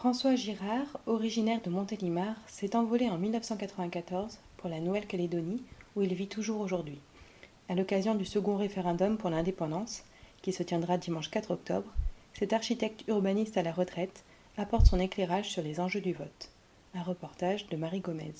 François Girard, originaire de Montélimar, s'est envolé en 1994 pour la Nouvelle-Calédonie, où il vit toujours aujourd'hui. À l'occasion du second référendum pour l'indépendance, qui se tiendra dimanche 4 octobre, cet architecte urbaniste à la retraite apporte son éclairage sur les enjeux du vote. Un reportage de Marie Gomez.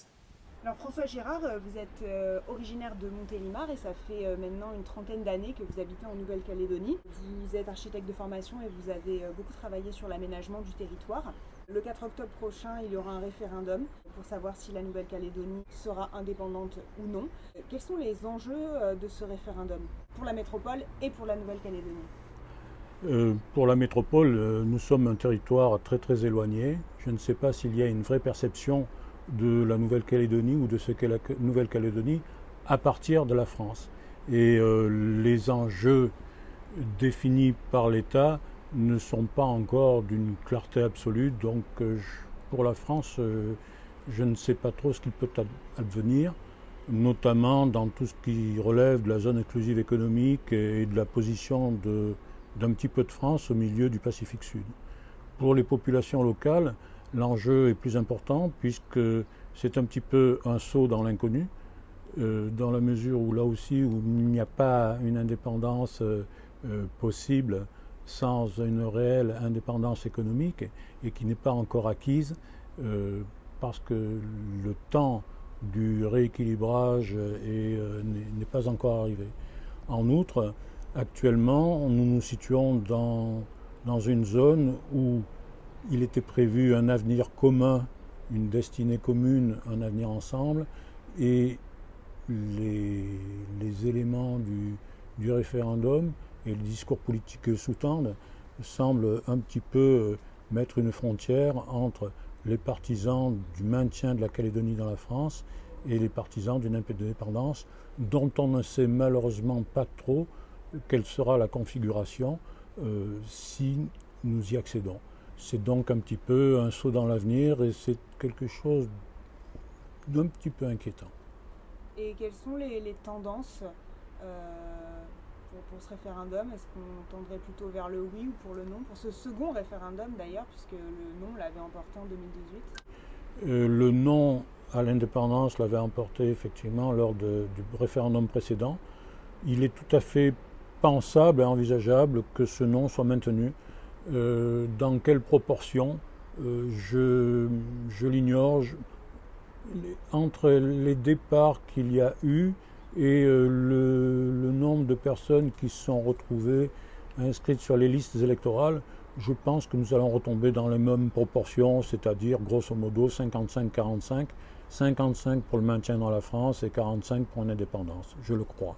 Alors François Girard, euh, vous êtes euh, originaire de Montélimar et ça fait euh, maintenant une trentaine d'années que vous habitez en Nouvelle-Calédonie. Vous êtes architecte de formation et vous avez beaucoup travaillé sur l'aménagement du territoire. Le 4 octobre prochain, il y aura un référendum pour savoir si la Nouvelle-Calédonie sera indépendante ou non. Quels sont les enjeux de ce référendum pour la métropole et pour la Nouvelle-Calédonie? Pour la métropole, nous sommes un territoire très très éloigné. Je ne sais pas s'il y a une vraie perception de la Nouvelle-Calédonie ou de ce qu'est la Nouvelle-Calédonie à partir de la France. Et euh, les enjeux définis par l'État ne sont pas encore d'une clarté absolue. Donc euh, pour la France, euh, je ne sais pas trop ce qu'il peut advenir, notamment dans tout ce qui relève de la zone exclusive économique et de la position d'un petit peu de France au milieu du Pacifique Sud. Pour les populations locales, l'enjeu est plus important puisque c'est un petit peu un saut dans l'inconnu, euh, dans la mesure où là aussi où il n'y a pas une indépendance euh, euh, possible sans une réelle indépendance économique et qui n'est pas encore acquise parce que le temps du rééquilibrage n'est pas encore arrivé. En outre, actuellement, nous nous situons dans, dans une zone où il était prévu un avenir commun, une destinée commune, un avenir ensemble, et les, éléments du, référendum et le discours politique que sous-tendent semblent un petit peu euh, mettre une frontière entre les partisans du maintien de la Calédonie dans la France et les partisans d'une indépendance dont on ne sait malheureusement pas trop quelle sera la configuration euh, si nous y accédons. C'est donc un petit peu un saut dans l'avenir et c'est quelque chose d'un petit peu inquiétant. Et quelles sont les, tendances euh, pour, ce référendum? Est-ce qu'on tendrait plutôt vers le oui ou pour le non? Pour ce second référendum d'ailleurs, puisque le non l'avait emporté en 2018 euh, Le non à l'indépendance l'avait emporté effectivement lors du référendum précédent. Il est tout à fait pensable et envisageable que ce non soit maintenu euh, dans quelle proportion euh, Je, l'ignore. Entre les départs qu'il y a eu et euh, le, nombre de personnes qui se sont retrouvées inscrites sur les listes électorales, je pense que nous allons retomber dans les mêmes proportions, c'est-à-dire grosso modo 55-45, 55 pour le maintien dans la France et 45 pour l'indépendance, je le crois.